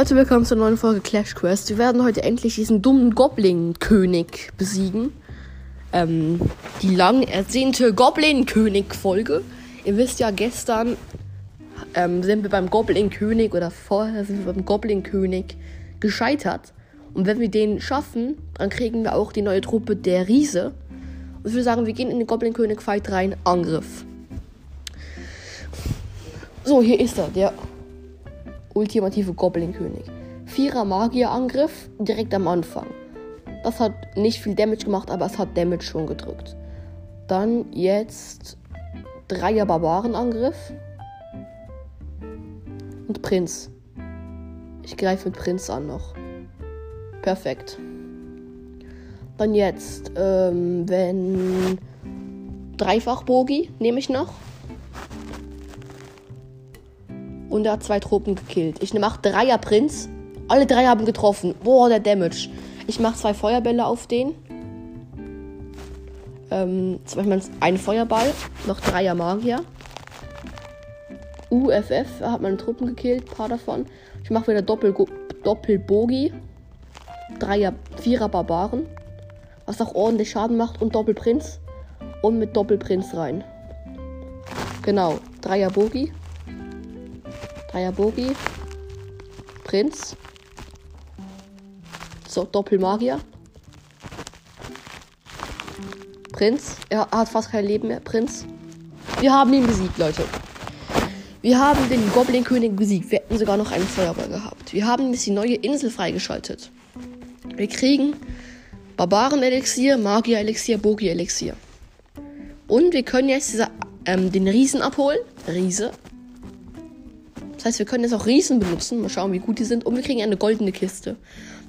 Leute, willkommen zur neuen Folge Clash Quest. Wir werden heute endlich diesen dummen Goblin-König besiegen. Ähm, die lang ersehnte Goblin-König-Folge. Ihr wisst ja, gestern ähm, sind wir beim Goblin-König oder vorher sind wir beim Goblin-König gescheitert. Und wenn wir den schaffen, dann kriegen wir auch die neue Truppe der Riese. Und ich würde sagen, wir gehen in den Goblin-König-Fight rein. Angriff. So, hier ist er, der ultimative Goblin-König. Vierer Magierangriff direkt am Anfang. Das hat nicht viel Damage gemacht, aber es hat Damage schon gedrückt. Dann jetzt Dreier Barbarenangriff. Und Prinz. Ich greife mit Prinz an noch. Perfekt. Dann jetzt, ähm, wenn Dreifach Bogi nehme ich noch. Und er hat zwei Truppen gekillt. Ich mache Dreier Prinz. Alle drei haben getroffen. Boah, der Damage. Ich mache zwei Feuerbälle auf den. Ähm, zweimal ein Feuerball. Noch Dreier Magier. UFF hat meine Truppen gekillt. Paar davon. Ich mache wieder Doppel Doppelbogi. Dreier, Vierer Barbaren. Was auch ordentlich Schaden macht. Und Doppelprinz. Und mit Doppelprinz rein. Genau. Dreier Bogi. Dreier Bogi. Prinz. So, Doppelmagier. Prinz. Er hat fast kein Leben mehr. Prinz. Wir haben ihn besiegt, Leute. Wir haben den Goblin-König besiegt. Wir hätten sogar noch einen Feuerball gehabt. Wir haben jetzt die neue Insel freigeschaltet. Wir kriegen Barbaren-Elixier, Magier-Elixier, Bogi-Elixier. Und wir können jetzt diese, ähm, den Riesen abholen. Riese. Das heißt, wir können jetzt auch Riesen benutzen. Mal schauen, wie gut die sind. Und wir kriegen eine goldene Kiste.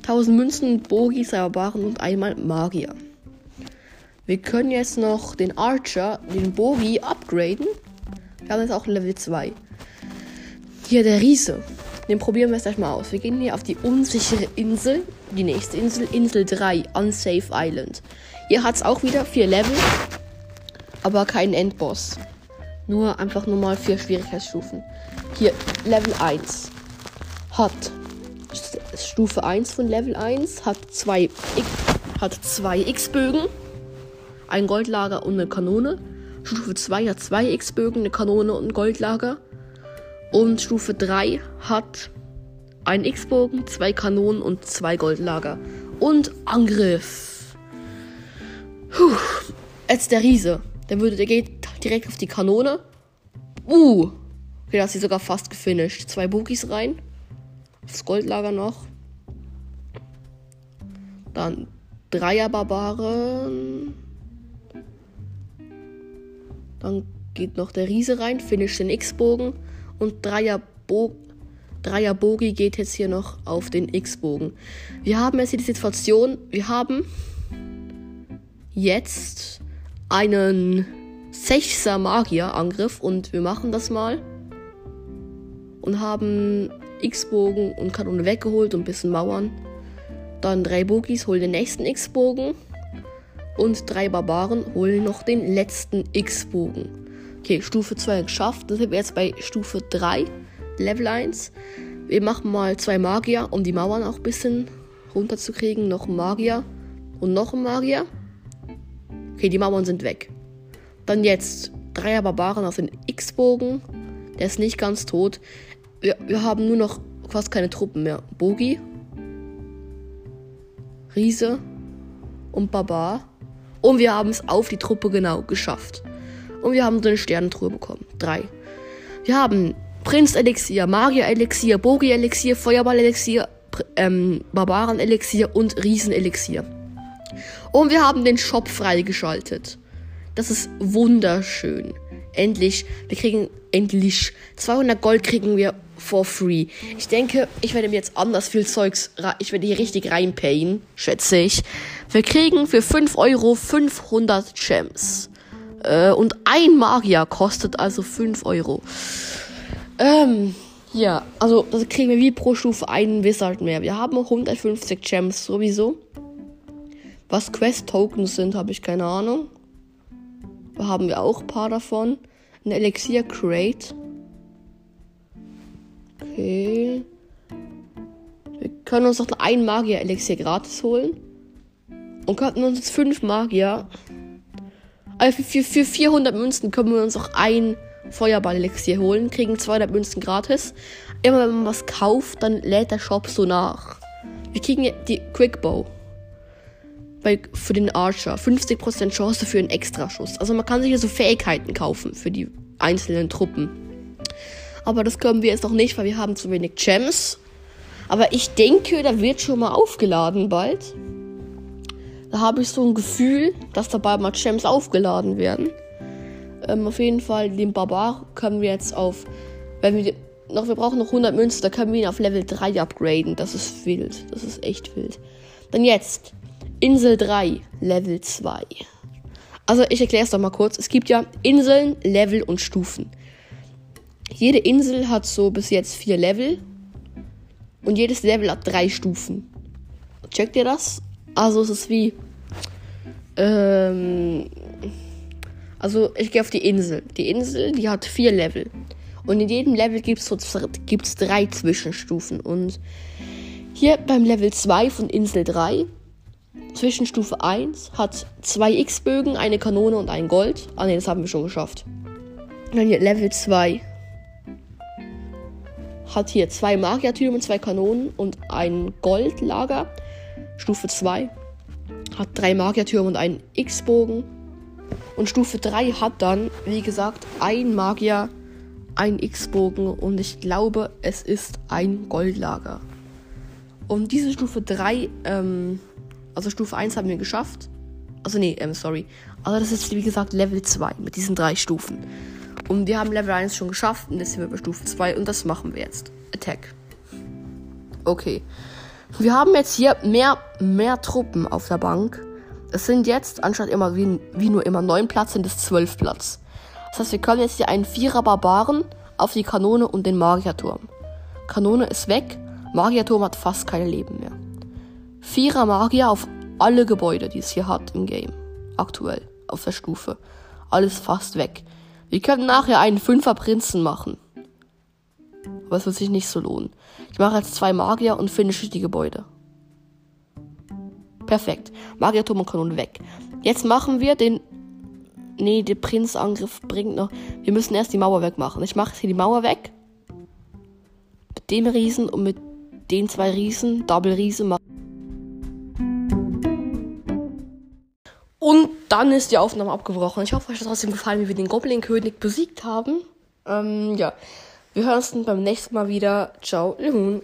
1000 Münzen, Bogi, Barbaren und einmal Magier. Wir können jetzt noch den Archer, den Bogi, upgraden. Wir haben jetzt auch Level 2. Hier der Riese. Den probieren wir jetzt gleich mal aus. Wir gehen hier auf die unsichere Insel. Die nächste Insel, Insel 3, Unsafe Island. Hier hat es auch wieder vier Level, aber keinen Endboss. Nur einfach nur mal vier Schwierigkeitsstufen. Hier, Level 1 hat Stufe 1 von Level 1 hat zwei, hat zwei X-Bögen, ein Goldlager und eine Kanone. Stufe 2 hat zwei X-Bögen, eine Kanone und ein Goldlager. Und Stufe 3 hat ein X-Bogen, zwei Kanonen und zwei Goldlager. Und Angriff. Puh. Jetzt der Riese. Der würde, der geht direkt auf die Kanone. Uh. Okay, da ist sogar fast gefinisht. Zwei Boogies rein. Das Goldlager noch. Dann Dreier Barbaren. Dann geht noch der Riese rein, finisht den X-Bogen. Und Dreier, Bo Dreier Bogi geht jetzt hier noch auf den X-Bogen. Wir haben jetzt hier die Situation, wir haben jetzt einen Sechser Magier-Angriff und wir machen das mal. Und haben X-Bogen und Kanone weggeholt und ein bisschen Mauern. Dann drei Bogis holen den nächsten X-Bogen. Und drei Barbaren holen noch den letzten X-Bogen. Okay, Stufe 2 geschafft. Das sind wir jetzt bei Stufe 3, Level 1. Wir machen mal zwei Magier, um die Mauern auch ein bisschen runterzukriegen. Noch ein Magier und noch ein Magier. Okay, die Mauern sind weg. Dann jetzt Dreier Barbaren auf den X-Bogen. Der ist nicht ganz tot. Wir, wir haben nur noch fast keine Truppen mehr. Bogi, Riese und Barbar. Und wir haben es auf die Truppe genau geschafft. Und wir haben eine Sternentruhe bekommen. Drei. Wir haben Prinz Elixier, Magier Elixier, Bogi Elixier, Feuerball Elixier, ähm, Barbaren Elixier und Riesen Elixier. Und wir haben den Shop freigeschaltet. Das ist wunderschön. Endlich, wir kriegen endlich 200 Gold kriegen wir for free. Ich denke, ich werde mir jetzt anders viel Zeugs, ich werde hier richtig reinpayen, schätze ich. Wir kriegen für 5 Euro 500 Gems. Äh, und ein Magier kostet also 5 Euro. Ähm, ja, also das kriegen wir wie pro Stufe einen Wizard mehr. Wir haben 150 Gems sowieso. Was Quest-Tokens sind, habe ich keine Ahnung. Da haben wir auch ein paar davon. Ein Elixier Okay. können uns noch ein Magier-Elixier gratis holen. Und könnten uns jetzt fünf Magier. Also für, für 400 Münzen können wir uns auch ein Feuerball-Elixier holen. Kriegen 200 Münzen gratis. Immer wenn man was kauft, dann lädt der Shop so nach. Wir kriegen die Quickbow. Bei, für den Archer. 50% Chance für einen Extraschuss. Also man kann sich hier so Fähigkeiten kaufen für die einzelnen Truppen. Aber das können wir jetzt noch nicht, weil wir haben zu wenig Gems. Aber ich denke, da wird schon mal aufgeladen bald. Da habe ich so ein Gefühl, dass dabei mal Gems aufgeladen werden. Ähm, auf jeden Fall, den Barbar können wir jetzt auf. Wenn wir noch, wir brauchen noch 100 Münzen, da können wir ihn auf Level 3 upgraden. Das ist wild. Das ist echt wild. Dann jetzt. Insel 3, Level 2. Also ich erkläre es doch mal kurz. Es gibt ja Inseln, Level und Stufen. Jede Insel hat so bis jetzt vier Level. Und jedes Level hat drei Stufen. Checkt ihr das? Also es ist wie. Ähm, also ich gehe auf die Insel. Die Insel, die hat vier Level. Und in jedem Level gibt es so, gibt's drei Zwischenstufen. Und hier beim Level 2 von Insel 3, Zwischenstufe 1, hat zwei X-Bögen, eine Kanone und ein Gold. Ah ne, das haben wir schon geschafft. Und dann hier Level 2 hat hier zwei Magiertürme, zwei Kanonen und ein Goldlager. Stufe 2 hat drei Magiertürme und einen X-Bogen. Und Stufe 3 hat dann, wie gesagt, ein Magier, ein X-Bogen und ich glaube, es ist ein Goldlager. Und diese Stufe 3, ähm, also Stufe 1 haben wir geschafft. Also nee, ähm, sorry. Also das ist wie gesagt Level 2 mit diesen drei Stufen. Und wir haben Level 1 schon geschafft und jetzt sind wir bei Stufe 2 und das machen wir jetzt. Attack. Okay. Wir haben jetzt hier mehr, mehr Truppen auf der Bank. Es sind jetzt, anstatt immer wie, wie nur immer neun Platz, sind es zwölf Platz. Das heißt, wir können jetzt hier einen Vierer Barbaren auf die Kanone und den Magierturm. Kanone ist weg, Magierturm hat fast kein Leben mehr. Vierer Magier auf alle Gebäude, die es hier hat im Game. Aktuell, auf der Stufe. Alles fast weg. Wir können nachher einen Fünfer Prinzen machen. Aber es wird sich nicht so lohnen. Ich mache jetzt zwei Magier und finische die Gebäude. Perfekt. Magierturm und Kanone weg. Jetzt machen wir den. Nee, der Prinzangriff bringt noch. Wir müssen erst die Mauer wegmachen. Ich mache jetzt hier die Mauer weg. Mit dem Riesen und mit den zwei Riesen, Double Riesen machen. Und dann ist die Aufnahme abgebrochen. Ich hoffe, euch hat trotzdem gefallen, wie wir den Goblin-König besiegt haben. Ähm, ja. Wir hören uns dann beim nächsten Mal wieder. Ciao, Lehun.